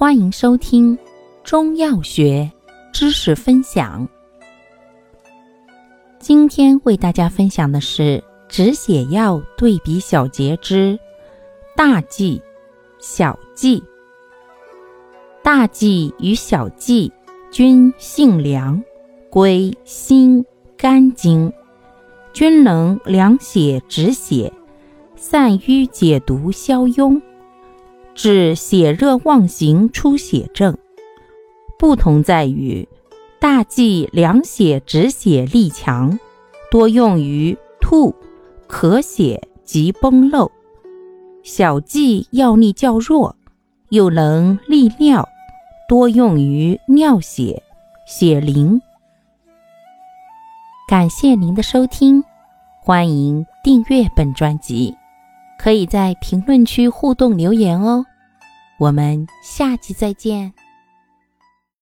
欢迎收听中药学知识分享。今天为大家分享的是止血药对比小节之大剂、小剂。大剂与小剂均性凉，归心肝经，均能凉血止血、散瘀解毒、消痈。治血热妄行出血症，不同在于大剂凉血止血力强，多用于吐、咳血及崩漏；小剂药力较弱，又能利尿，多用于尿血、血淋。感谢您的收听，欢迎订阅本专辑，可以在评论区互动留言哦。我们下期再见。